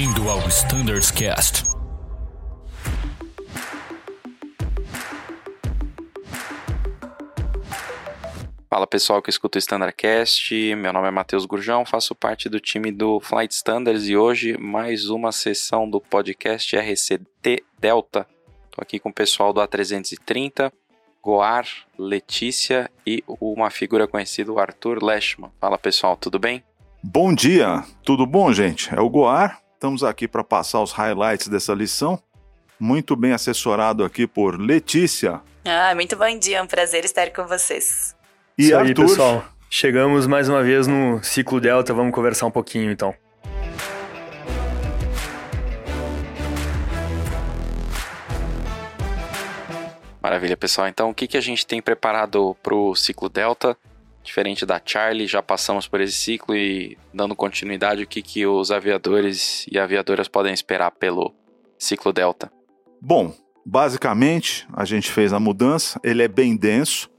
Bem-vindo ao Standards Cast. Fala pessoal que escuta o Standardcast, meu nome é Matheus Gurjão, faço parte do time do Flight Standards e hoje mais uma sessão do podcast RCT Delta. Estou aqui com o pessoal do A330, Goar, Letícia e uma figura conhecida, o Arthur Leschman. Fala pessoal, tudo bem? Bom dia, tudo bom, gente? É o Goar. Estamos aqui para passar os highlights dessa lição. Muito bem assessorado aqui por Letícia. Ah, muito bom dia, é um prazer estar com vocês. E Isso Arthur. aí, pessoal. Chegamos mais uma vez no ciclo Delta, vamos conversar um pouquinho então. Maravilha, pessoal. Então, o que, que a gente tem preparado para o ciclo Delta? Diferente da Charlie, já passamos por esse ciclo e dando continuidade, o que, que os aviadores e aviadoras podem esperar pelo ciclo Delta? Bom, basicamente a gente fez a mudança, ele é bem denso.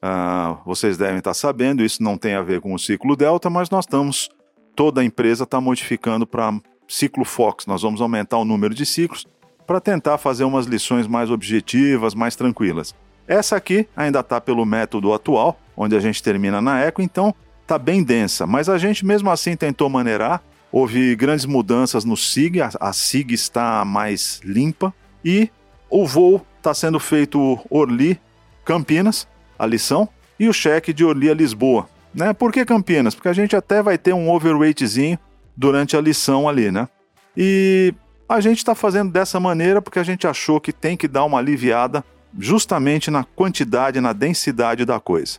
Ah, vocês devem estar sabendo, isso não tem a ver com o ciclo Delta, mas nós estamos, toda a empresa está modificando para ciclo Fox. Nós vamos aumentar o número de ciclos para tentar fazer umas lições mais objetivas, mais tranquilas. Essa aqui ainda está pelo método atual, onde a gente termina na Eco, então está bem densa, mas a gente mesmo assim tentou maneirar. Houve grandes mudanças no SIG, a, a SIG está mais limpa e o voo está sendo feito Orly Campinas, a lição, e o cheque de Orly a Lisboa. Né? Por que Campinas? Porque a gente até vai ter um overweightzinho durante a lição ali, né? E a gente está fazendo dessa maneira porque a gente achou que tem que dar uma aliviada justamente na quantidade, na densidade da coisa.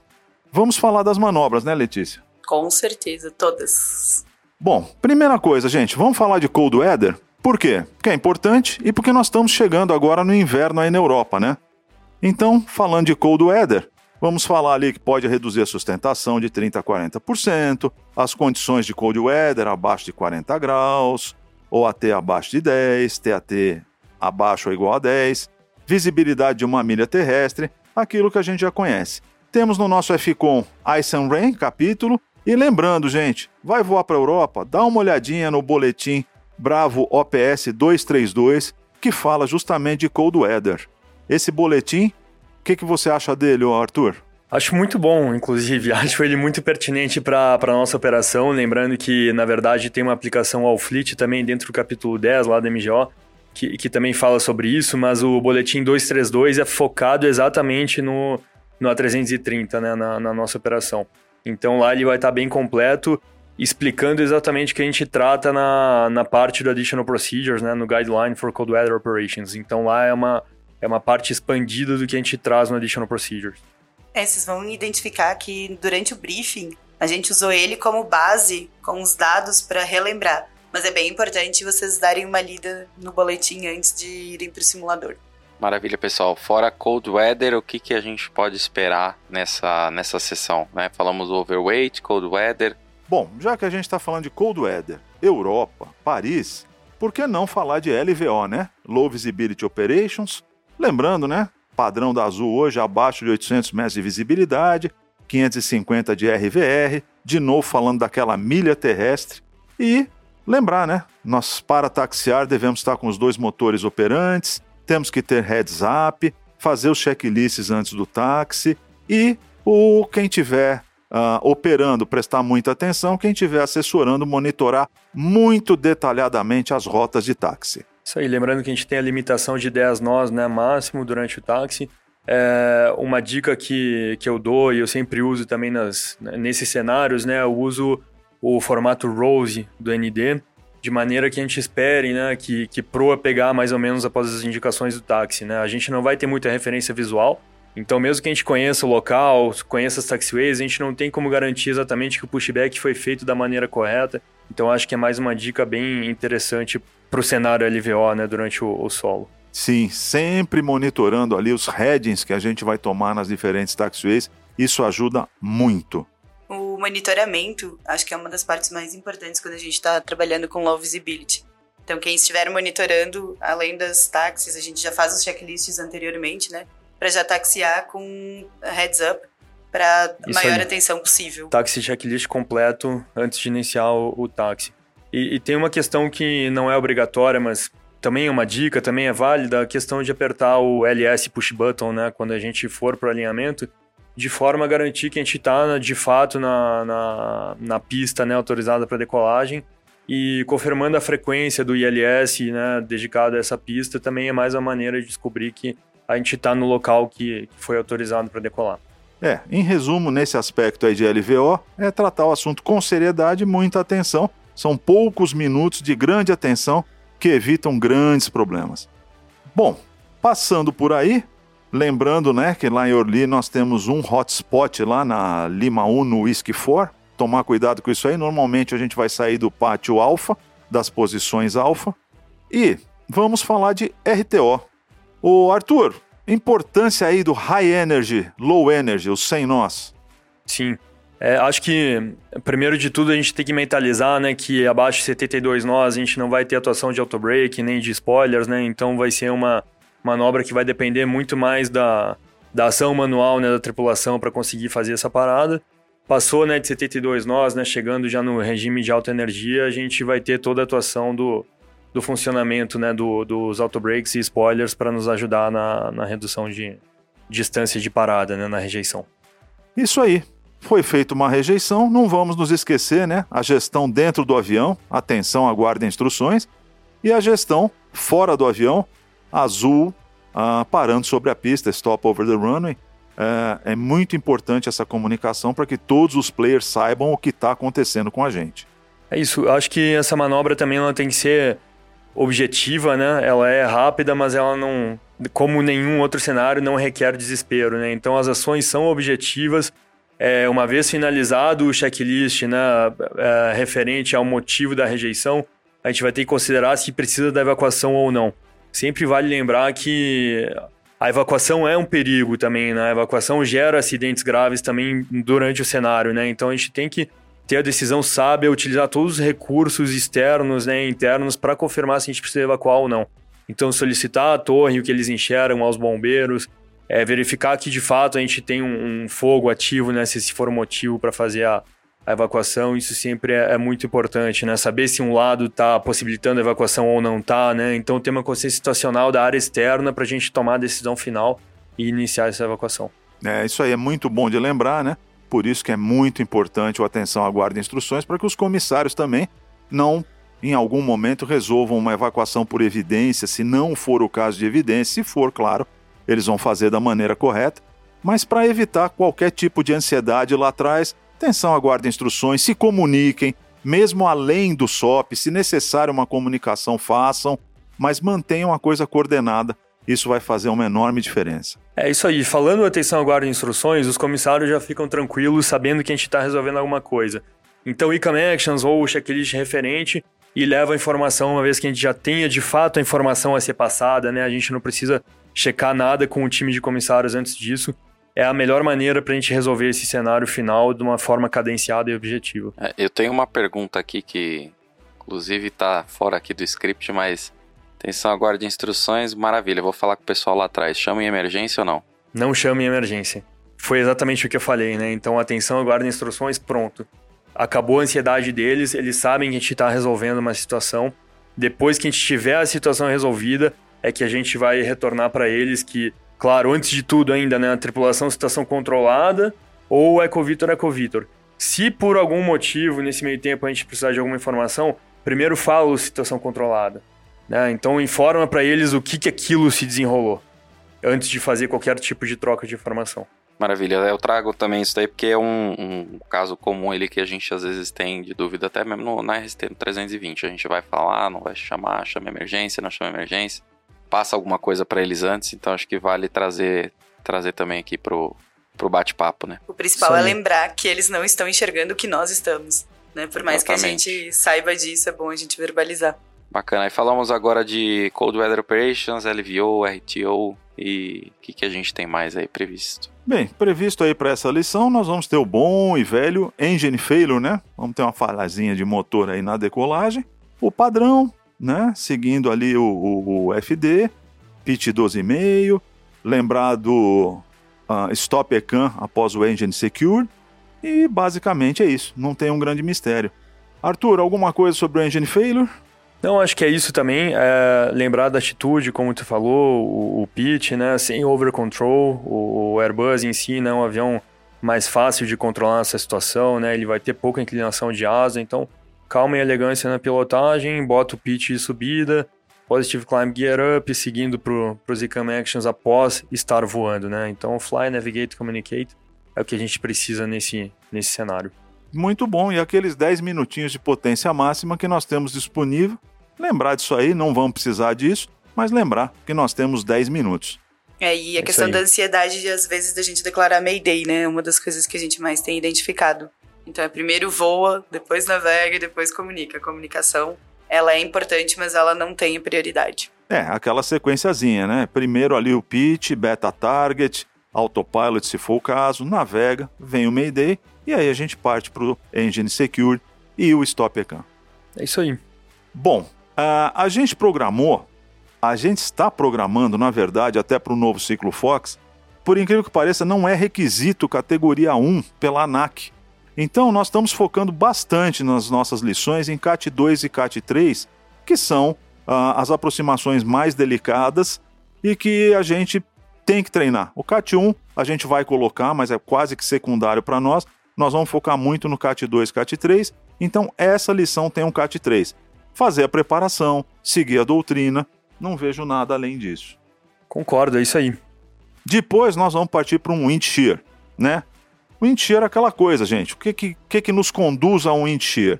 Vamos falar das manobras, né, Letícia? Com certeza, todas. Bom, primeira coisa, gente, vamos falar de cold weather? Por quê? Porque é importante e porque nós estamos chegando agora no inverno aí na Europa, né? Então, falando de cold weather, vamos falar ali que pode reduzir a sustentação de 30% a 40%, as condições de cold weather abaixo de 40 graus, ou AT abaixo de 10, TAT abaixo ou igual a 10, visibilidade de uma milha terrestre, aquilo que a gente já conhece. Temos no nosso FCOM Ice and Rain, capítulo, e lembrando, gente, vai voar para a Europa, dá uma olhadinha no boletim Bravo OPS 232, que fala justamente de cold weather. Esse boletim, o que, que você acha dele, Arthur? Acho muito bom, inclusive. Acho ele muito pertinente para a nossa operação. Lembrando que, na verdade, tem uma aplicação ao Fleet também dentro do capítulo 10 lá da MGO, que, que também fala sobre isso, mas o boletim 232 é focado exatamente no, no A330, né, na, na nossa operação. Então lá ele vai estar bem completo, explicando exatamente o que a gente trata na, na parte do Additional Procedures, né, no Guideline for Cold Weather Operations. Então lá é uma, é uma parte expandida do que a gente traz no Additional Procedures. É, vocês vão identificar que durante o briefing a gente usou ele como base com os dados para relembrar. Mas é bem importante vocês darem uma lida no boletim antes de irem para o simulador. Maravilha, pessoal. Fora cold weather, o que, que a gente pode esperar nessa, nessa sessão? Né? Falamos do overweight, cold weather. Bom, já que a gente está falando de cold weather, Europa, Paris, por que não falar de LVO, né? Low Visibility Operations. Lembrando, né? Padrão da Azul hoje abaixo de 800 metros de visibilidade, 550 de RVR, de novo falando daquela milha terrestre. E lembrar, né? Nós para taxiar devemos estar com os dois motores operantes, temos que ter heads up, fazer os checklists antes do táxi e o quem tiver uh, operando prestar muita atenção, quem tiver assessorando monitorar muito detalhadamente as rotas de táxi. Isso aí, lembrando que a gente tem a limitação de 10 nós, né, máximo durante o táxi. É uma dica que, que eu dou e eu sempre uso também nas, nesses cenários, né, eu uso o formato ROSE do ND, de maneira que a gente espere né, que, que proa pegar mais ou menos após as indicações do táxi. Né? A gente não vai ter muita referência visual, então mesmo que a gente conheça o local, conheça as taxiways, a gente não tem como garantir exatamente que o pushback foi feito da maneira correta. Então acho que é mais uma dica bem interessante para o cenário LVO né, durante o, o solo. Sim, sempre monitorando ali os headings que a gente vai tomar nas diferentes taxiways, isso ajuda muito. Monitoramento, acho que é uma das partes mais importantes quando a gente está trabalhando com low visibility. Então, quem estiver monitorando, além das táxis, a gente já faz os checklists anteriormente, né? Para já taxiar com heads up para maior aí. atenção possível. Táxi checklist completo antes de iniciar o, o táxi. E, e, tem uma questão que não é obrigatória, mas também é uma dica, também é válida, a questão de apertar o LS push button, né, quando a gente for para o alinhamento, de forma a garantir que a gente está de fato na, na, na pista né, autorizada para decolagem e confirmando a frequência do ILS né, dedicado a essa pista também é mais uma maneira de descobrir que a gente está no local que, que foi autorizado para decolar. É, em resumo, nesse aspecto aí de LVO, é tratar o assunto com seriedade e muita atenção. São poucos minutos de grande atenção que evitam grandes problemas. Bom, passando por aí, lembrando né, que lá em Orly nós temos um hotspot lá na Lima 1 no Whisky 4. Tomar cuidado com isso aí. Normalmente a gente vai sair do pátio alfa, das posições alfa. E vamos falar de RTO. O Arthur, importância aí do high energy, low energy, o sem nós. Sim. É, acho que, primeiro de tudo, a gente tem que mentalizar né, que abaixo de 72 nós a gente não vai ter atuação de auto-break nem de spoilers, né? Então vai ser uma manobra que vai depender muito mais da, da ação manual né, da tripulação para conseguir fazer essa parada. Passou né, de 72 nós, né, chegando já no regime de alta energia, a gente vai ter toda a atuação do, do funcionamento né, do, dos auto-breaks e spoilers para nos ajudar na, na redução de distância de parada, né, na rejeição. Isso aí. Foi feita uma rejeição, não vamos nos esquecer, né? A gestão dentro do avião, atenção, aguarde instruções, e a gestão fora do avião, azul, uh, parando sobre a pista, stop over the runway. É, é muito importante essa comunicação para que todos os players saibam o que está acontecendo com a gente. É isso, acho que essa manobra também ela tem que ser objetiva, né? Ela é rápida, mas ela não, como nenhum outro cenário, não requer desespero, né? Então as ações são objetivas, é, uma vez finalizado o checklist né, é, referente ao motivo da rejeição, a gente vai ter que considerar se precisa da evacuação ou não. Sempre vale lembrar que a evacuação é um perigo também, né? A evacuação gera acidentes graves também durante o cenário, né? Então a gente tem que ter a decisão sábia, utilizar todos os recursos externos, né, internos, para confirmar se a gente precisa evacuar ou não. Então, solicitar a torre, o que eles enxergam aos bombeiros, é, verificar que de fato a gente tem um, um fogo ativo, né? Se esse for o motivo para fazer a, a, evacuação, isso sempre é, é, muito importante, né? Saber se um lado está possibilitando a evacuação ou não está, né? Então ter uma consciência situacional da área externa para a gente tomar a decisão final e iniciar essa evacuação. É, isso aí é muito bom de lembrar, né? Por isso que é muito importante o atenção à guarda de instruções para que os comissários também não em algum momento resolvam uma evacuação por evidência, se não for o caso de evidência, se for, claro, eles vão fazer da maneira correta, mas para evitar qualquer tipo de ansiedade lá atrás, atenção, aguardem instruções, se comuniquem, mesmo além do SOP, se necessário uma comunicação, façam, mas mantenham a coisa coordenada. Isso vai fazer uma enorme diferença. É isso aí. Falando atenção aguardem instruções, os comissários já ficam tranquilos sabendo que a gente está resolvendo alguma coisa. Então, e-connections ou o checklist referente e leva a informação, uma vez que a gente já tenha de fato a informação a ser passada, né? A gente não precisa checar nada com o time de comissários antes disso. É a melhor maneira para a gente resolver esse cenário final de uma forma cadenciada e objetiva. É, eu tenho uma pergunta aqui que, inclusive, está fora aqui do script, mas atenção, agora de instruções, maravilha. vou falar com o pessoal lá atrás. Chama em emergência ou não? Não chame em emergência. Foi exatamente o que eu falei, né? Então, atenção, aguarde instruções, pronto. Acabou a ansiedade deles, eles sabem que a gente está resolvendo uma situação. Depois que a gente tiver a situação resolvida, é que a gente vai retornar para eles que, claro, antes de tudo ainda, né, a tripulação situação controlada ou Ecovitor Ecovitor. Se por algum motivo nesse meio tempo a gente precisar de alguma informação, primeiro fala situação controlada. Né? Então informa para eles o que, que aquilo se desenrolou antes de fazer qualquer tipo de troca de informação. Maravilha, eu trago também isso daí porque é um, um caso comum ele que a gente às vezes tem de dúvida, até mesmo no, na RST no 320. A gente vai falar, não vai chamar, chama emergência, não chama emergência passa alguma coisa para eles antes, então acho que vale trazer trazer também aqui pro, pro bate-papo, né? O principal Sim. é lembrar que eles não estão enxergando o que nós estamos, né? Por mais Exatamente. que a gente saiba disso, é bom a gente verbalizar. Bacana. E falamos agora de Cold Weather Operations, LVO, RTO e o que, que a gente tem mais aí previsto? Bem, previsto aí para essa lição, nós vamos ter o bom e velho engine failure, né? Vamos ter uma falhazinha de motor aí na decolagem. O padrão, né? Seguindo ali o, o, o FD, pitch 12,5, lembrar do uh, stop ECAN após o engine secure, e basicamente é isso, não tem um grande mistério. Arthur, alguma coisa sobre o engine failure? Não, acho que é isso também. É lembrar da atitude, como tu falou, o, o pitch, né? Sem over control, o, o Airbus em si é um avião mais fácil de controlar essa situação, né? Ele vai ter pouca inclinação de asa, então calma e elegância na pilotagem, bota o pitch de subida, positive climb gear up, seguindo para os ICAM actions após estar voando, né? Então fly, navigate, communicate é o que a gente precisa nesse, nesse cenário. Muito bom, e aqueles 10 minutinhos de potência máxima que nós temos disponível, lembrar disso aí, não vamos precisar disso, mas lembrar que nós temos 10 minutos. É, e a É questão da ansiedade de, às vezes, da gente declarar Mayday, né? É uma das coisas que a gente mais tem identificado. Então, é primeiro voa, depois navega e depois comunica. A comunicação, ela é importante, mas ela não tem a prioridade. É, aquela sequenciazinha, né? Primeiro ali o pitch, beta target, autopilot se for o caso, navega, vem o Mayday, e aí a gente parte pro Engine Secure e o Stop ECAM. É isso aí. Bom, ah, a gente programou, a gente está programando, na verdade, até para o novo ciclo Fox, por incrível que pareça, não é requisito categoria 1 pela ANAC. Então, nós estamos focando bastante nas nossas lições em CAT 2 e CAT 3, que são ah, as aproximações mais delicadas e que a gente tem que treinar. O CAT 1 a gente vai colocar, mas é quase que secundário para nós. Nós vamos focar muito no CAT 2 CAT 3. Então, essa lição tem um CAT 3 fazer a preparação, seguir a doutrina, não vejo nada além disso. Concordo, é isso aí. Depois nós vamos partir para um wind shear, né? O shear é aquela coisa, gente. O que que, que que nos conduz a um shear?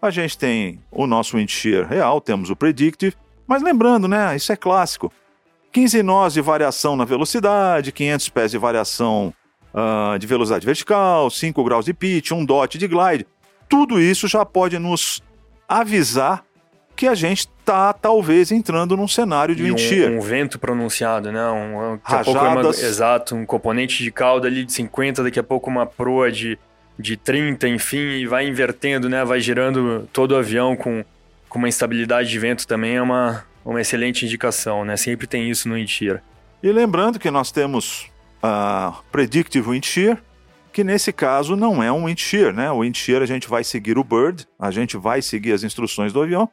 A gente tem o nosso shear real, temos o predictive, mas lembrando, né? Isso é clássico. 15 nós de variação na velocidade, 500 pés de variação ah, de velocidade vertical, 5 graus de pitch, um dot de glide. Tudo isso já pode nos avisar que a gente está talvez entrando num cenário de E shear. um, um vento pronunciado, né? Um, daqui a pouco é uma- Rajadas. exato, um componente de cauda ali de 50, daqui a pouco uma proa de, de 30, enfim, e vai invertendo, né? Vai girando todo o avião com, com uma instabilidade de vento também é uma, uma excelente indicação, né? Sempre tem isso no wind shear. E lembrando que nós temos a Predictive Wind Shear, que nesse caso não é um wind shear, né? O wind shear a gente vai seguir o bird, a gente vai seguir as instruções do avião.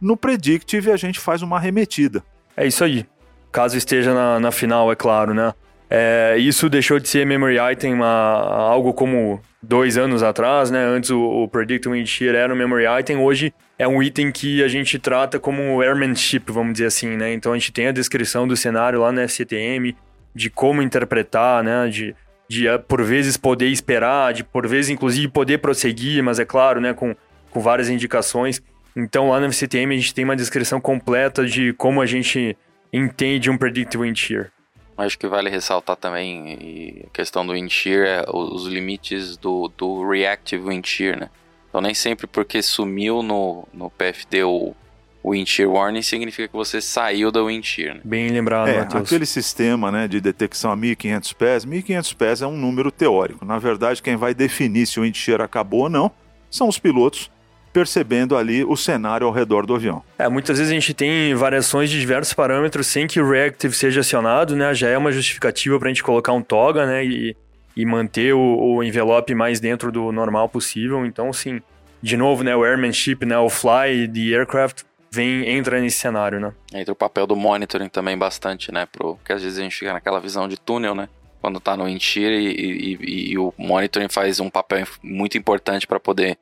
No Predictive a gente faz uma arremetida. É isso aí. Caso esteja na, na final, é claro, né? É, isso deixou de ser memory item há, algo como dois anos atrás, né? Antes o, o Predict era um memory item, hoje é um item que a gente trata como airmanship, vamos dizer assim, né? Então a gente tem a descrição do cenário lá na FCTM, de como interpretar, né? De, de ah, por vezes poder esperar, de por vezes inclusive poder prosseguir, mas é claro, né? Com, com várias indicações. Então lá na FCTM a gente tem uma descrição completa de como a gente entende um Predictive Wind Shear. Acho que vale ressaltar também e a questão do wind shear, é os limites do, do reactive wind shear, né? Então nem sempre porque sumiu no, no PFD o, o wind shear warning significa que você saiu da wind shear, né? Bem lembrado, é, Matheus. aquele sistema né, de detecção a 1.500 pés, 1.500 pés é um número teórico. Na verdade, quem vai definir se o wind shear acabou ou não são os pilotos percebendo ali o cenário ao redor do avião. É, muitas vezes a gente tem variações de diversos parâmetros sem que o reactive seja acionado, né? Já é uma justificativa para a gente colocar um toga, né? E, e manter o, o envelope mais dentro do normal possível. Então, sim, de novo, né? O airmanship, né? O fly de aircraft vem entra nesse cenário, né? Entra o papel do monitoring também bastante, né? Pro, porque às vezes a gente fica naquela visão de túnel, né? Quando tá no wind shear e, e- e- e o monitoring faz um papel muito importante para poder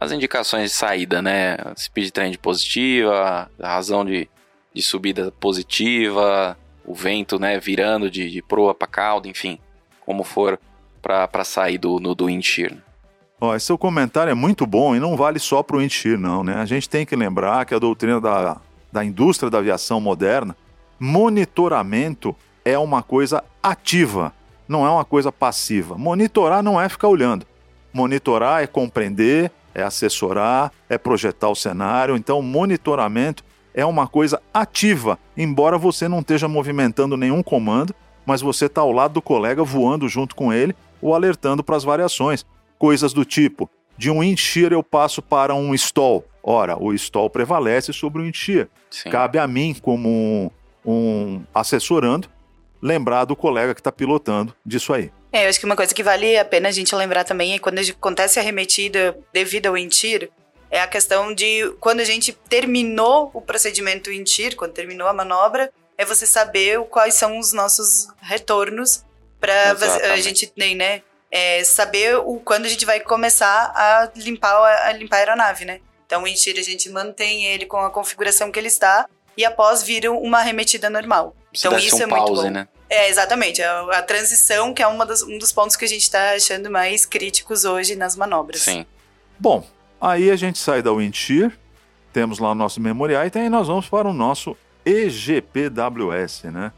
as indicações de saída, né? Speed trend positiva, a razão de, de subida positiva, o vento, né? Virando de, de proa para cauda, enfim, como for para sair do, do wind shear. né? Ó, esse seu comentário é muito bom e não vale só para o wind shear, não, né? A gente tem que lembrar que a doutrina da, da indústria da aviação moderna, monitoramento é uma coisa ativa, não é uma coisa passiva. Monitorar não é ficar olhando. Monitorar é compreender, é assessorar, é projetar o cenário. Então, monitoramento é uma coisa ativa, embora você não esteja movimentando nenhum comando, mas você está ao lado do colega voando junto com ele ou alertando para as variações. Coisas do tipo, de um shear eu passo para um stall. Ora, o stall prevalece sobre o. Sim. Cabe a mim, como um, um assessorando, lembrar do colega que está pilotando disso aí. É, eu acho que uma coisa que vale a pena a gente lembrar também é quando acontece a arremetida devido ao shear, é a questão de quando a gente terminou o procedimento em TIR, quando terminou a manobra, é você saber quais são os nossos retornos para a gente nem, né, é saber o quando a gente vai começar a limpar a, a limpar a aeronave, né? Então, em TIR a gente mantém ele com a configuração que ele está e após vira uma arremetida normal. Então isso um é pause, muito bom. Né? É, exatamente. A, a transição que é uma das, um dos pontos que a gente está achando mais críticos hoje nas manobras. Sim. Bom, aí a gente sai da Windshear, temos lá o nosso memorial e aí nós vamos para o nosso EGPWS, né?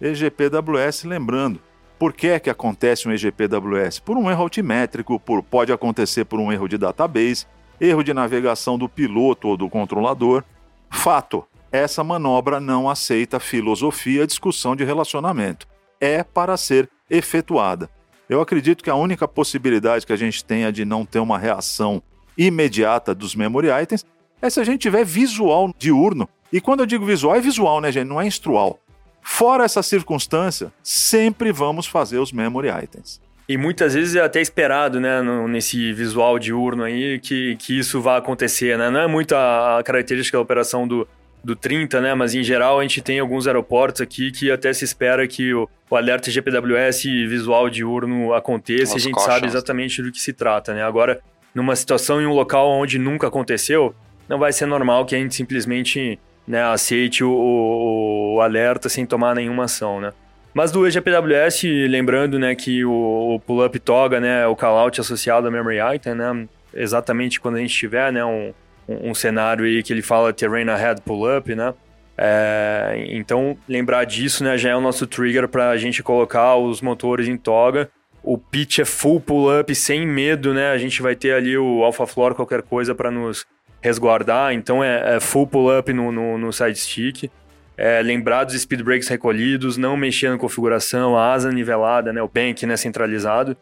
EGPWS, lembrando, por que é que acontece um EGPWS? Por um erro altimétrico, por, pode acontecer por um erro de database, erro de navegação do piloto ou do controlador. Fato, essa manobra não aceita filosofia, discussão de relacionamento. É para ser efetuada. Eu acredito que a única possibilidade que a gente tenha de não ter uma reação imediata dos memory items é se a gente tiver visual diurno. E quando eu digo visual, é visual, né, gente? Não é instrual. Fora essa circunstância, sempre vamos fazer os memory items. E muitas vezes é até esperado, né, nesse visual diurno aí, que, que isso vá acontecer, né? Não é muito a característica da operação do, do 30, né? Mas em geral a gente tem alguns aeroportos aqui que até se espera que o, o alerta GPWS visual diurno aconteça e a gente cautions. sabe exatamente do que se trata, né? Agora, numa situação em um local onde nunca aconteceu, não vai ser normal que a gente simplesmente né, aceite o, o, o alerta sem tomar nenhuma ação, né? Mas do EGPWS, lembrando né, que o, o pull-up toga né, o callout associado ao memory item, né? Exatamente quando a gente tiver né, um, um, cenário aí que ele fala terrain ahead pull-up, né? É, então, lembrar disso né, já é o nosso trigger para a gente colocar os motores em toga. O pitch é full pull-up, sem medo, né? A gente vai ter ali o alpha floor, qualquer coisa para nos resguardar. Então, é, é full pull-up no, no, no side stick. É, lembrar dos speed brakes recolhidos, não mexer na configuração, a asa nivelada, né? O bank né, centralizado.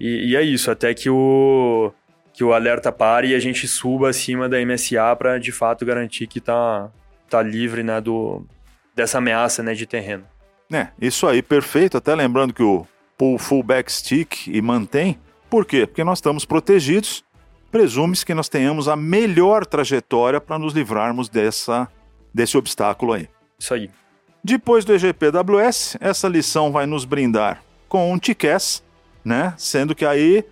E, e é isso, até que o, que o alerta pare e a gente suba acima da MSA para de fato garantir que tá, tá livre né, do, dessa ameaça né, de terreno. É, isso aí, perfeito. Até lembrando que o pull full back stick e mantém. Por quê? Porque nós estamos protegidos. Presume-se que nós tenhamos a melhor trajetória para nos livrarmos dessa, desse obstáculo aí. Isso aí. Depois do EGPWS, essa lição vai nos brindar com um TCAS, né? Sendo que aí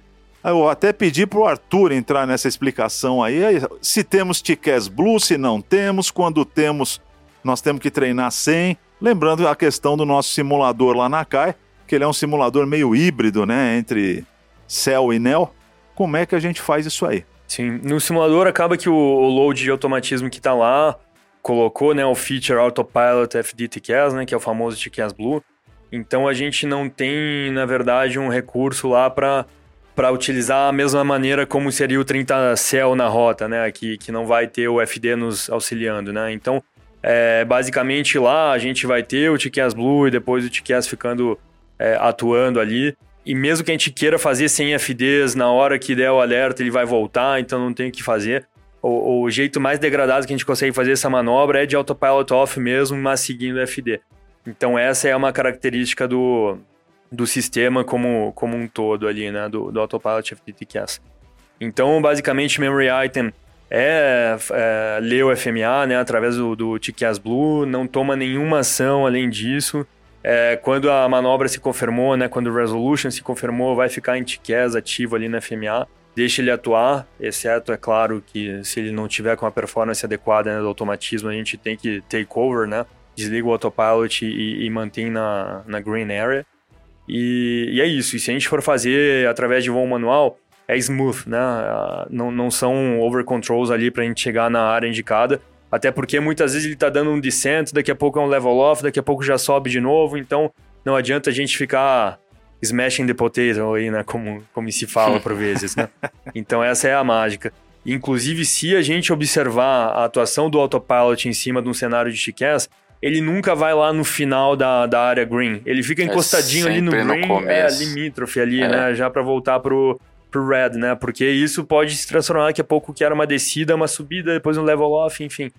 eu até pedi para o Arthur entrar nessa explicação aí, se temos TCAS Blue, se não temos, quando temos, nós temos que treinar sem. Lembrando a questão do nosso simulador lá na CAI, que ele é um simulador meio híbrido, né, entre Cell e Neo. Como é que a gente faz isso aí? Sim, no simulador acaba que o, o load de automatismo que está lá colocou, né, o feature Autopilot FD TCAS, né, que é o famoso TCAS Blue. Então a gente não tem, na verdade, um recurso lá para para utilizar a mesma maneira como seria o 30 Cell na rota, né? Que, que não vai ter o FD nos auxiliando, né? Então, é, basicamente lá a gente vai ter o TKS Blue e depois o TKS ficando é, atuando ali. E mesmo que a gente queira fazer sem FDs, na hora que der o alerta ele vai voltar, então não tem o que fazer. O, o jeito mais degradado que a gente consegue fazer essa manobra é de autopilot off mesmo, mas seguindo o FD. Então essa é uma característica do, do sistema como, como um todo ali, né? Do, do Autopilot FTTCast. Então, basicamente, Memory Item é, é ler o FMA, né? Através do, do TCAS Blue, não toma nenhuma ação além disso. É, quando a manobra se confirmou, né? Quando o Resolution se confirmou, vai ficar em TCAS ativo ali no FMA. Deixa ele atuar, exceto, é claro, que se ele não tiver com a performance adequada né, do automatismo, a gente tem que take over, né? Desliga o autopilot e, e mantém na, na green area. E, e, é isso. E se a gente for fazer através de voo manual, é smooth, né? Ah, não, não são over controls ali para a gente chegar na área indicada. Até porque muitas vezes ele está dando um descent, daqui a pouco é um level off, daqui a pouco já sobe de novo. Então não adianta a gente ficar smashing the potato aí, né? Como, como se fala por vezes, né? Então essa é a mágica. Inclusive, se a gente observar a atuação do autopilot em cima de um cenário de chiqués, ele nunca vai lá no final da, da área green. Ele fica é encostadinho é ali no green, no é limítrofe ali, é. né? Já para voltar pro, pro red, né? Porque isso pode se transformar daqui a pouco que era uma descida, uma subida, depois um level off, enfim.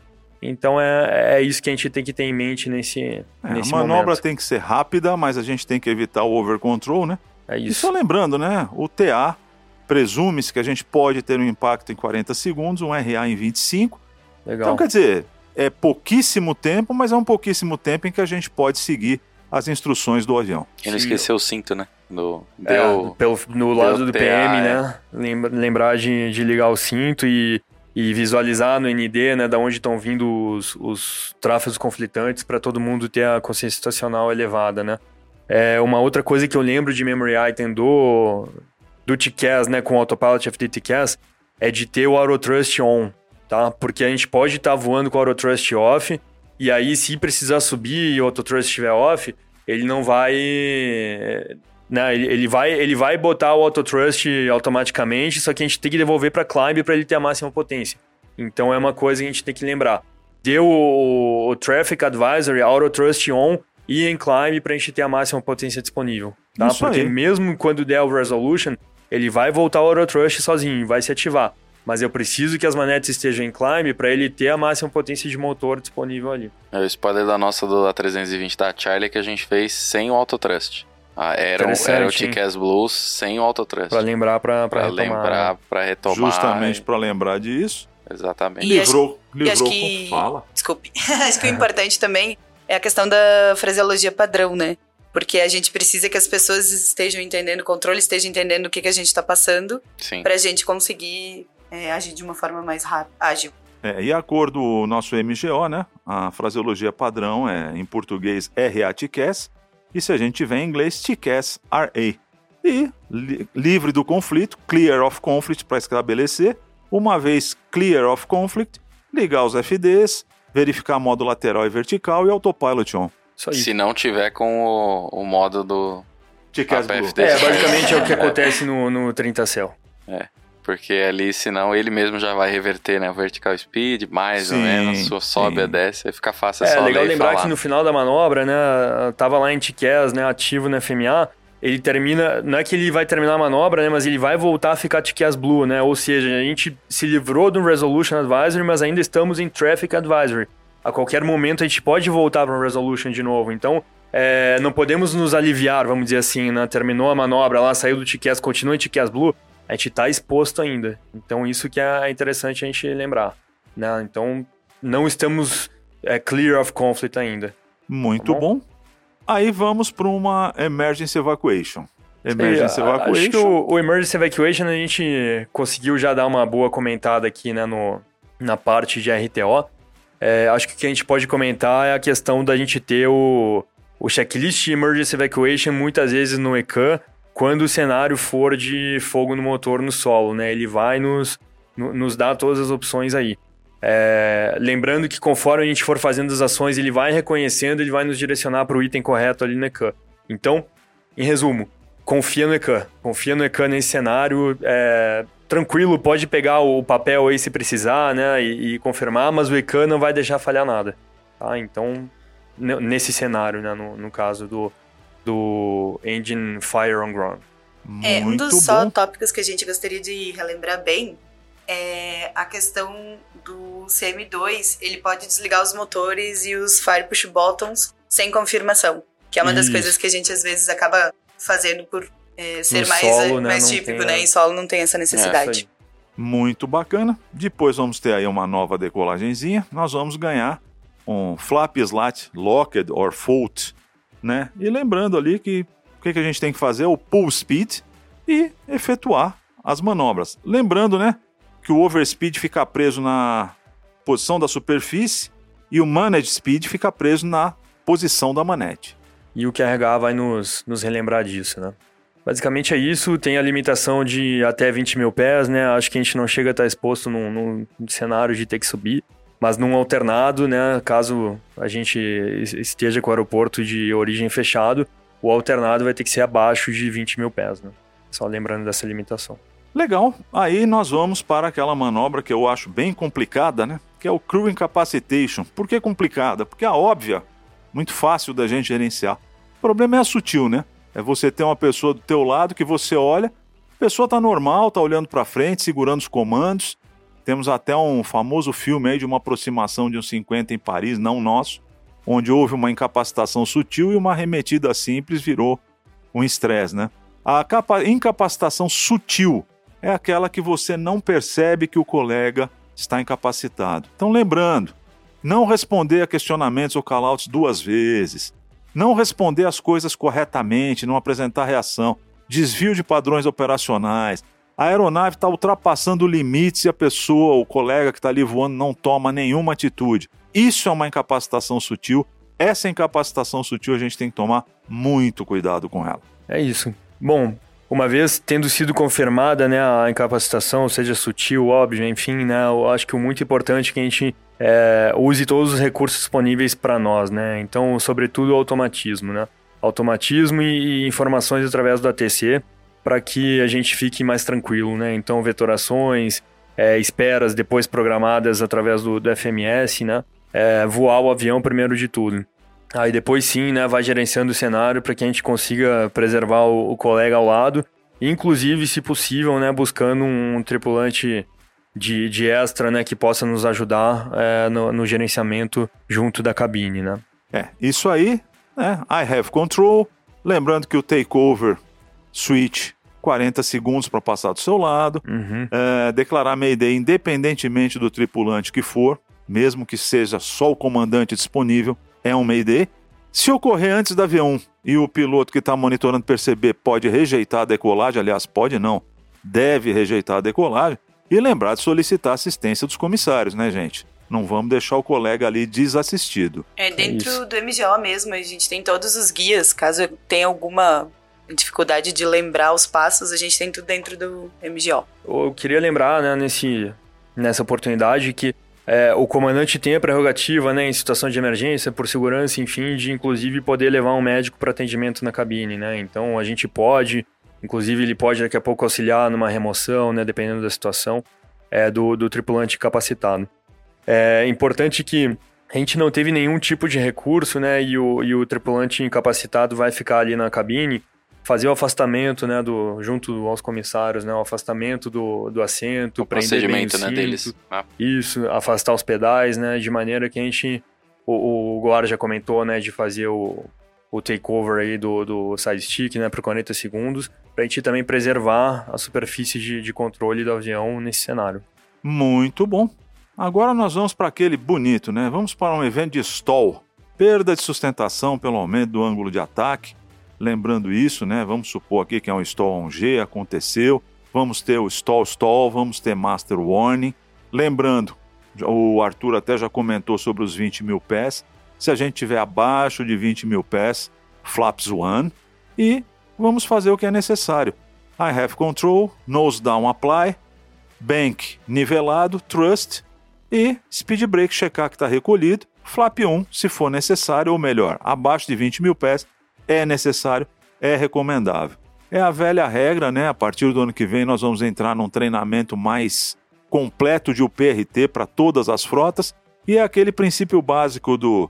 Então é, é isso que a gente tem que ter em mente nesse, é, nesse A manobra momento. tem que ser rápida, mas a gente tem que evitar o over control, né? É isso. E só lembrando, né? O TA presume-se que a gente pode ter um impacto em 40 segundos, um RA em 25. Legal. Então, quer dizer, é pouquíssimo tempo, mas é um pouquíssimo tempo em que a gente pode seguir as instruções do avião. E não Sim. esqueceu o cinto, né? Do, É, deu, pelo, no lado deu do PM, é. né? Lembra- Lembrar de, de ligar o cinto e, e visualizar no ND, né? Da onde estão vindo os, os tráfegos conflitantes para todo mundo ter a consciência situacional elevada, né? É, uma outra coisa que eu lembro de Memory Item do, do TCAS, né? Com o Autopilot FD TCAS, é de ter o Autotrust on, tá? Porque a gente pode estar voando com o Autotrust off e aí se precisar subir e o Autotrust estiver off, ele não vai né, ele, ele vai, ele vai botar o autotrust automaticamente, só que a gente tem que devolver para climb para ele ter a máxima potência. Então é uma coisa que a gente tem que lembrar. Deu o, o Traffic Advisory, Auto Trust On e em climb para a gente ter a máxima potência disponível. Tá? Isso Porque aí. mesmo quando der o Resolution, ele vai voltar o Auto Trust sozinho, vai se ativar. Mas eu preciso que as manetes estejam em climb para ele ter a máxima potência de motor disponível ali. É o spoiler da nossa do A320 da Charlie que a gente fez sem o Autotrust. Ah, era, era o? TCAS Blues sem o Autotrust. Para lembrar para Pra retomar. lembrar, né? pra retomar. Justamente para lembrar disso. Exatamente. E acho- livrou, e livrou acho com que- fala. Desculpe. Acho que o importante também é a questão da fraseologia padrão, né? Porque a gente precisa que as pessoas estejam entendendo o controle, estejam entendendo o que, que a gente está passando, Sim. para a gente conseguir é, agir de uma forma mais rápida, ágil. É, e a cor do nosso MGO, né? A fraseologia padrão é em português RA-TCAS e se a gente tiver em inglês TCAS RA. E li- livre do conflito, clear of conflict para estabelecer. Uma vez clear of conflict, ligar os FDs, verificar modo lateral e vertical e autopilot on. Isso aí. Se não tiver com o, o modo do. TCAS Blue. É, basicamente é o que acontece no, no 30 Cell. Porque ali, senão, ele mesmo já vai reverter, né? O vertical speed, mais ou Sim, menos, so- sobe sim. a desce, aí fica fácil é É, só legal ler e lembrar falar. que no final da manobra, né, tava lá em TCAS, né, ativo no FMA, ele termina, não é que ele vai terminar a manobra, né, mas ele vai voltar a ficar TCAS Blue, né, ou seja, a gente se livrou do Resolution Advisory, mas ainda estamos em Traffic Advisory. A qualquer momento a gente pode voltar para o Resolution de novo, então é, não podemos nos aliviar, vamos dizer assim, né, terminou a manobra lá, saiu do TCAS, continua em TCAS Blue, a gente está exposto ainda. Então isso que é interessante a gente lembrar, né, então não estamos é, clear of conflict ainda. Muito Tá bom. Aí vamos para uma emergency evacuation. Emergency E, a- Acho que evacuation. o, o Emergency Evacuation a gente conseguiu já dar uma boa comentada aqui, né, no, na parte de RTO. É, acho que o que a gente pode comentar é a questão da gente ter o, o checklist de Emergency Evacuation muitas vezes no ECAN, quando o cenário for de fogo no motor no solo, né? Ele vai nos, no- nos dar todas as opções aí. É, lembrando que conforme a gente for fazendo as ações, ele vai reconhecendo, ele vai nos direcionar para o item correto ali no ECAN. Então, em resumo, confia no ECAN. Confia no ECAN nesse cenário. é, tranquilo, pode pegar o papel aí se precisar, né? E, e confirmar, mas o ECAN não vai deixar falhar nada. Tá? Então, nesse cenário, né? No, no caso do, do Engine Fire on Ground. É, um Muito dos só tópicos que a gente gostaria de relembrar bem é a questão do CM2, ele pode desligar os motores e os fire push buttons sem confirmação, que é uma das Isso. coisas que a gente às vezes acaba fazendo por é, ser No mais, solo, né, mais típico, tem, né? Em solo não tem essa necessidade. aí. Muito bacana. Depois vamos ter aí uma nova decolagenzinha. Nós vamos ganhar um flap slat locked or fault, né? E lembrando ali que o que, que a gente tem que fazer é o pull speed e efetuar as manobras. Lembrando, né, que o overspeed fica preso na posição da superfície e o manage speed fica preso na posição da manete. E o QRH vai nos, nos relembrar disso, né? Basicamente é isso, tem a limitação de até 20 mil pés, né? Acho que a gente não chega a estar exposto num, num cenário de ter que subir, mas num alternado, né? Caso a gente es- esteja com o aeroporto de origem fechado, o alternado vai ter que ser abaixo de 20 mil pés, né? Só lembrando dessa limitação. Legal. Aí nós vamos para aquela manobra que eu acho bem complicada, né? Que é o Crew Incapacitation. Por que complicada? Porque a óbvia, muito fácil da gente gerenciar. O problema é sutil, né? É você ter uma pessoa do teu lado que você olha, a pessoa tá normal, tá olhando para frente, segurando os comandos. Temos até um famoso filme aí de uma aproximação de uns 50 em Paris, não nosso, onde houve uma incapacitação sutil e uma arremetida simples virou um estresse, né? A capa- incapacitação sutil é aquela que você não percebe que o colega está incapacitado. Então, lembrando, não responder a questionamentos ou callouts duas vezes, não responder as coisas corretamente, não apresentar reação, desvio de padrões operacionais. A aeronave está ultrapassando limites e a pessoa, o colega que está ali voando, não toma nenhuma atitude. Isso é uma incapacitação sutil. Essa incapacitação sutil a gente tem que tomar muito cuidado com ela. É isso. Bom, uma vez tendo sido confirmada né, a incapacitação, seja sutil, óbvio, enfim, né, eu acho que o muito importante é que a gente é, use todos os recursos disponíveis para nós, né? Então, sobretudo o automatismo, né? Automatismo e, e informações através do ATC para que a gente fique mais tranquilo, né? Então, vetorações, é, esperas depois programadas através do, do FMS, né? É, voar o avião primeiro de tudo. Aí depois sim, né, vai gerenciando o cenário para que a gente consiga preservar o, o, colega ao lado, inclusive, se possível, né, buscando um, um tripulante de, de extra, né, que possa nos ajudar é, no, no, gerenciamento junto da cabine, né? É, isso aí, né, I have control, lembrando que o takeover switch 40 segundos para passar do seu lado, uhum. é, declarar Mayday independentemente do tripulante que for, mesmo que seja só o comandante disponível, é um Mayday. Se ocorrer antes da V1 e o piloto que está monitorando perceber, pode rejeitar a decolagem, aliás, pode não, deve rejeitar a decolagem, e lembrar de solicitar assistência dos comissários, né, gente? Não vamos deixar o colega ali desassistido. É, dentro é do MGO mesmo, a gente tem todos os guias, caso tenha alguma dificuldade de lembrar os passos, a gente tem tudo dentro do MGO. Eu queria lembrar, né, nesse, nessa oportunidade que é, o comandante tem a prerrogativa, né, em situação de emergência, por segurança, enfim, de inclusive poder levar um médico para atendimento na cabine, né? Então a gente pode, inclusive ele pode daqui a pouco auxiliar numa remoção, né, dependendo da situação é, do, do tripulante capacitado. É importante que a gente não teve nenhum tipo de recurso, né, e o, e o tripulante incapacitado vai ficar ali na cabine fazer o afastamento, né, do, junto aos comissários, né, o afastamento do, do assento, o procedimento, né, deles. Ah. Isso, afastar os pedais, né, de maneira que a gente, o, o já comentou, né, de fazer o, o takeover aí do, do side stick, né, por 40 segundos, para a gente também preservar a superfície de, de controle do avião nesse cenário. Muito bom. Agora nós vamos para aquele bonito, né? Vamos para um evento de stall. Perda de sustentação pelo aumento do ângulo de ataque, lembrando isso, né? Vamos supor aqui que é um stall 1G, aconteceu. Vamos ter o stall stall, vamos ter master warning. Lembrando, o Arthur até já comentou sobre os 20 mil pés. Se a gente tiver abaixo de 20 mil pés, flaps one. E vamos fazer o que é necessário. I have control, nose down apply, bank nivelado, trust e speed brake checar que está recolhido, flap 1 se for necessário, ou melhor, abaixo de 20 mil pés, é necessário, é recomendável. É a velha regra, né? A partir do ano que vem nós vamos entrar num treinamento mais completo de UPRT para todas as frotas e é aquele princípio básico do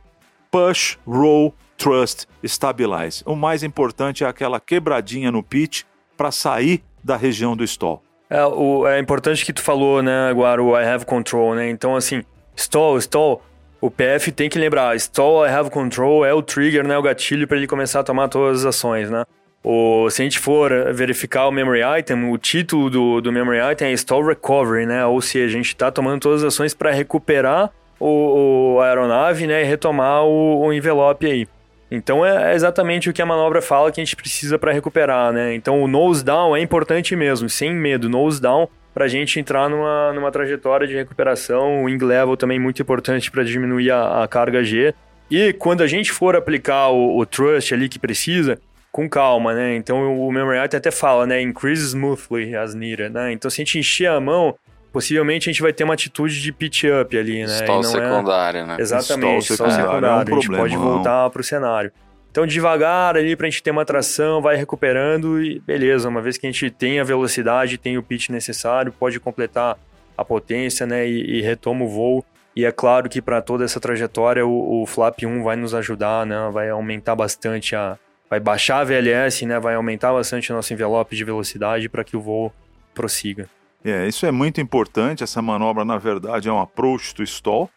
push, roll, trust, stabilize. O mais importante é aquela quebradinha no pitch para sair da região do stall. É, o, é importante que tu falou, né, agora o I have control, né? Então, assim, stall, stall, o PF tem que lembrar, stall I have control é o trigger, né, o gatilho para ele começar a tomar todas as ações, né? O, se a gente for verificar o memory item, o título do, do memory item é stall recovery, né? Ou seja, a gente está tomando todas as ações para recuperar o, o, a aeronave, né, e retomar o, o envelope aí. Então é exatamente o que a manobra fala que a gente precisa para recuperar, né? Então o nose down é importante mesmo, sem medo, nose down para a gente entrar numa, numa trajetória de recuperação. O wing level também muito importante para diminuir a, a, carga G. E quando a gente for aplicar o, o trust ali que precisa, com calma, né? Então o memory item até fala, né? Increase smoothly as needed, né? Então se a gente encher a mão, possivelmente a gente vai ter uma atitude de pitch up ali, né? Stall secundário, é... né? Exatamente, stall secundário. É um a gente pode voltar para o cenário. Então, devagar ali para a gente ter uma tração, vai recuperando e beleza. Uma vez que a gente tem a velocidade, tem o pitch necessário, pode completar a potência, né? E, e retoma o voo. E é claro que para toda essa trajetória o, o, Flap 1 vai nos ajudar, né? Vai aumentar bastante a. Vai baixar a VLS, né? Vai aumentar bastante o nosso envelope de velocidade para que o voo prossiga. É, isso é muito importante. Essa manobra, na verdade, é um approach to stall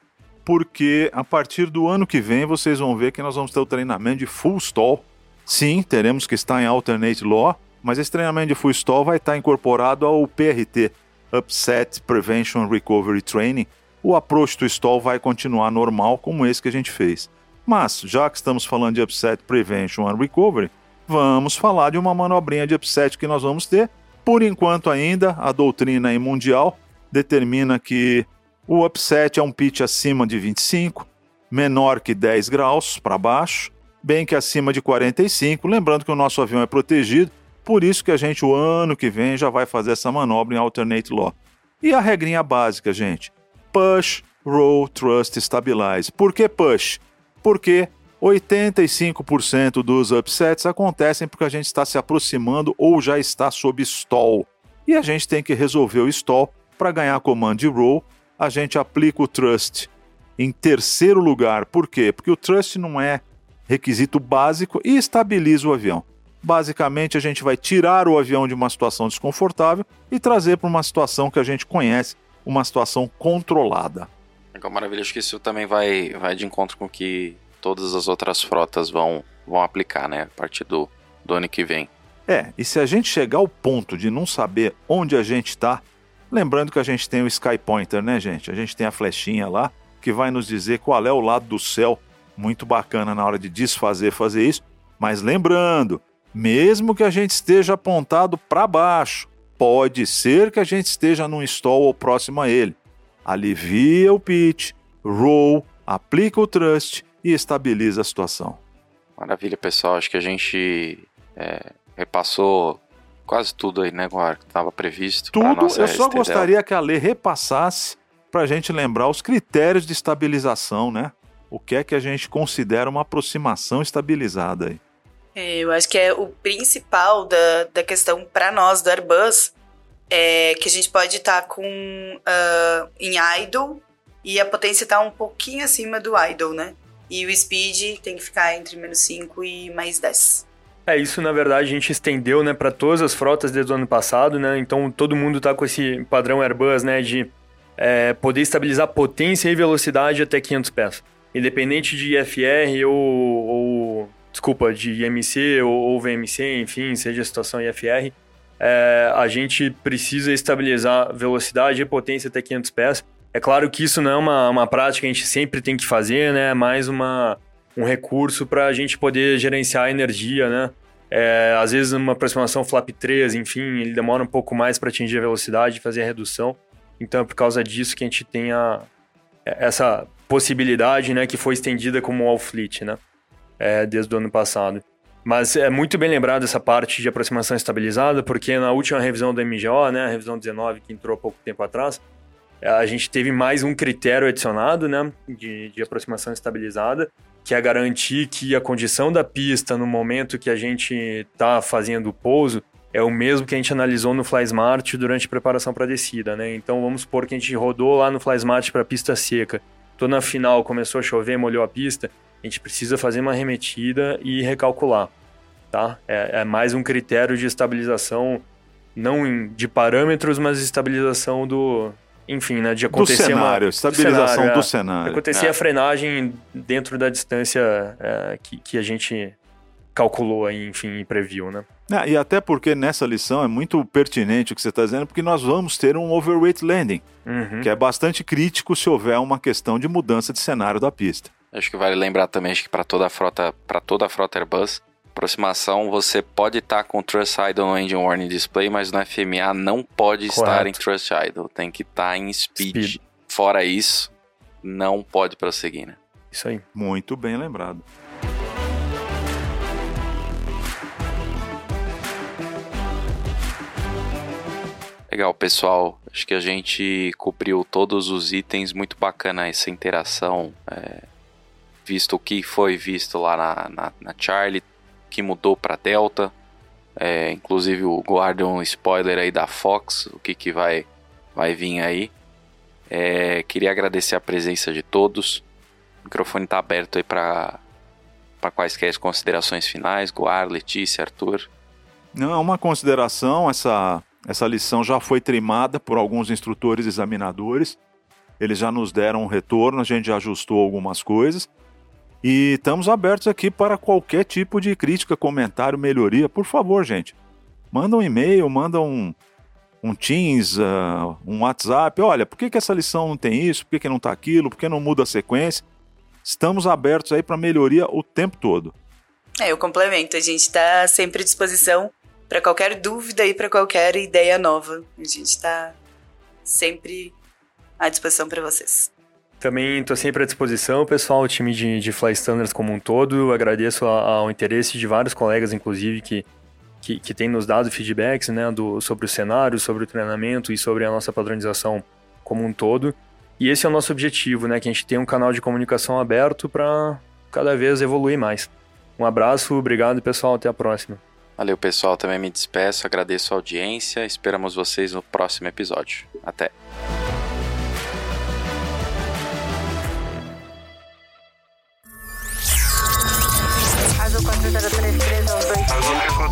porque a partir do ano que vem vocês vão ver que nós vamos ter o treinamento de full stall. Sim, teremos que estar em alternate law, mas esse treinamento de full stall vai estar incorporado ao PRT, Upset Prevention Recovery Training. O approach to stall vai continuar normal, como esse que a gente fez. Mas, já que estamos falando de Upset Prevention and Recovery, vamos falar de uma manobrinha de upset que nós vamos ter. Por enquanto ainda, a doutrina mundial determina que o upset é um pitch acima de 25, menor que 10 graus para baixo, bem que acima de 45, lembrando que o nosso avião é protegido, por isso que a gente o ano que vem já vai fazer essa manobra em alternate law. E a regrinha básica, gente: push, roll, trust, stabilize. Por que push? Porque 85% dos upsets acontecem porque a gente está se aproximando ou já está sob stall. E a gente tem que resolver o stall para ganhar comando de roll. A gente aplica o trust em terceiro lugar. Por quê? Porque o trust não é requisito básico e estabiliza o avião. Basicamente, a gente vai tirar o avião de uma situação desconfortável e trazer para uma situação que a gente conhece, uma situação controlada. Legal, maravilha. Acho que isso também vai, vai de encontro com o que todas as outras frotas vão, vão aplicar, né? A partir do, do ano que vem. É, e se a gente chegar ao ponto de não saber onde a gente está, lembrando que a gente tem o Sky Pointer, né, gente? A gente tem a flechinha lá que vai nos dizer qual é o lado do céu. Muito bacana na hora de desfazer, fazer isso. Mas lembrando, mesmo que a gente esteja apontado para baixo, pode ser que a gente esteja num stall ou próximo a ele. Alivia o pitch, roll, aplica o trust e estabiliza a situação. Maravilha, pessoal. Acho que a gente é, repassou quase tudo aí, né, Guar, que estava previsto. Tudo, eu só gostaria que a lei repassasse para a gente lembrar os critérios de estabilização, né? O que é que a gente considera uma aproximação estabilizada aí. É, eu acho que é o principal da, da questão para nós do Airbus é que a gente pode estar tá com uh, em idle e a potência está um pouquinho acima do idle, né? E o speed tem que ficar entre menos 5 e mais 10. É, isso na verdade a gente estendeu, né, para todas as frotas desde o ano passado, né? Então todo mundo está com esse padrão Airbus, né, de é, poder estabilizar potência e velocidade até 500 pés. Independente de IFR ou, ou desculpa, de IMC ou, ou, VMC, enfim, seja a situação IFR, é, a gente precisa estabilizar velocidade e potência até 500 pés. É claro que isso não é uma, uma prática que a gente sempre tem que fazer, né? É mais uma, um recurso para a gente poder gerenciar a energia, né? É, às vezes, uma aproximação flap 3, enfim, ele demora um pouco mais para atingir a velocidade e fazer a redução. Então, é por causa disso que a gente tem a, essa possibilidade, né, que foi estendida como all fleet, né? é, desde o ano passado. Mas é muito bem lembrado essa parte de aproximação estabilizada, porque na última revisão do MGO, né, a revisão 19 que entrou há pouco tempo atrás, a gente teve mais um critério adicionado né, de, de aproximação estabilizada, que é garantir que a condição da pista no momento que a gente está fazendo o pouso é o mesmo que a gente analisou no FlySmart durante a preparação para a descida. Né? Então vamos supor que a gente rodou lá no FlySmart para pista seca. Tô na final, começou a chover, molhou a pista a gente precisa fazer uma remetida e recalcular, tá? É, é mais um critério de estabilização, não de parâmetros, mas estabilização do, enfim, né, de acontecer do cenário, uma, estabilização do cenário. Do é, cenário. acontecer é. a frenagem dentro da distância é, que, que a gente calculou aí, enfim, e previu, né? É, e até porque nessa lição é muito pertinente o que você está dizendo, porque nós vamos ter um overweight landing, uhum. que é bastante crítico se houver uma questão de mudança de cenário da pista. Acho que vale lembrar também acho que para toda a frota, para toda a frota Airbus, aproximação você pode estar tá com Trust Idle no Engine Warning Display, mas no FMA não pode Correto. estar em Trust Idle, tem que estar tá em speed. speed. Fora isso, não pode prosseguir, né? Isso aí. Muito bem lembrado. Legal, pessoal. Acho que a gente cobriu todos os itens. Muito bacana essa interação. É, visto o que foi visto lá na, na, na Charlie, que mudou para Delta. É, inclusive o guarda um spoiler aí da Fox, o que, que vai, vai vir aí. É, queria agradecer a presença de todos. O microfone está aberto aí para quaisquer considerações finais. Guar, Letícia, Arthur. Não, é uma consideração. Essa, essa lição já foi trimada por alguns instrutores examinadores. Eles já nos deram um retorno, a gente já ajustou algumas coisas. E estamos abertos aqui para qualquer tipo de crítica, comentário, melhoria. Por favor, gente. Manda um e-mail, manda um, um Teams, uh, um WhatsApp. Olha, por que, que essa lição não tem isso? Por que, que não está aquilo? Por que não muda a sequência? Estamos abertos aí para melhoria o tempo todo. É, eu complemento. A gente está sempre à disposição para qualquer dúvida e para qualquer ideia nova. A gente está sempre à disposição para vocês. Também estou sempre à disposição, pessoal, o time de, de Fly Standards como um todo. Eu agradeço ao interesse de vários colegas, inclusive, que, que, que têm nos dado feedbacks né, do, sobre o cenário, sobre o treinamento e sobre a nossa padronização como um todo. E esse é o nosso objetivo, né? Que a gente tenha um canal de comunicação aberto para cada vez evoluir mais. Um abraço, obrigado pessoal, até a próxima. Valeu pessoal, também me despeço, agradeço a audiência, esperamos vocês no próximo episódio. Até!